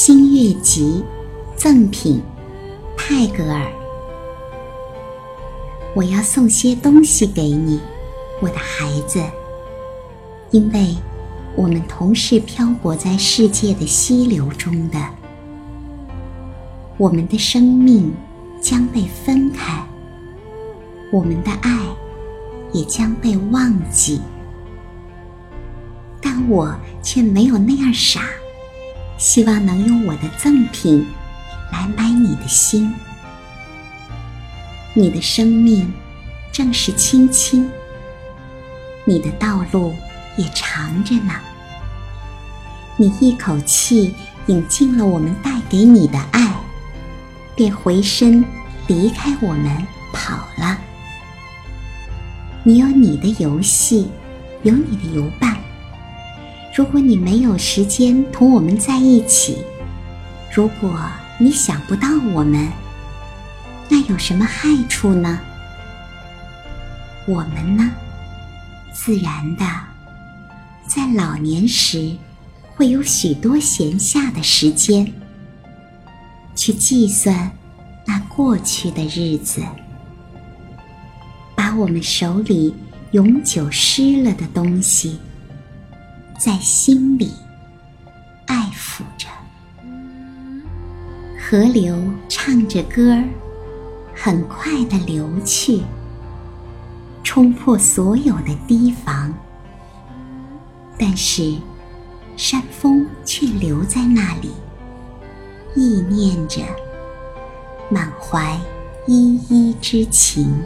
新月集赠品泰戈尔。我要送些东西给你，我的孩子，因为我们同是漂泊在世界的溪流中的，我们的生命将被分开，我们的爱也将被忘记，但我却没有那样傻。希望能用我的赠品来买你的心。你的生命正是青青，你的道路也长着呢。你一口气饮尽了我们带给你的爱，便回身离开我们跑了。你有你的游戏，有你的游伴。如果你没有时间同我们在一起，如果你想不到我们，那有什么害处呢？我们呢，自然的，在老年时会有许多闲暇的时间，去计算那过去的日子，把我们手里永久失了的东西。在心里爱抚着，河流唱着歌儿，很快的流去，冲破所有的堤防。但是山峰却留在那里，意念着，满怀依依之情。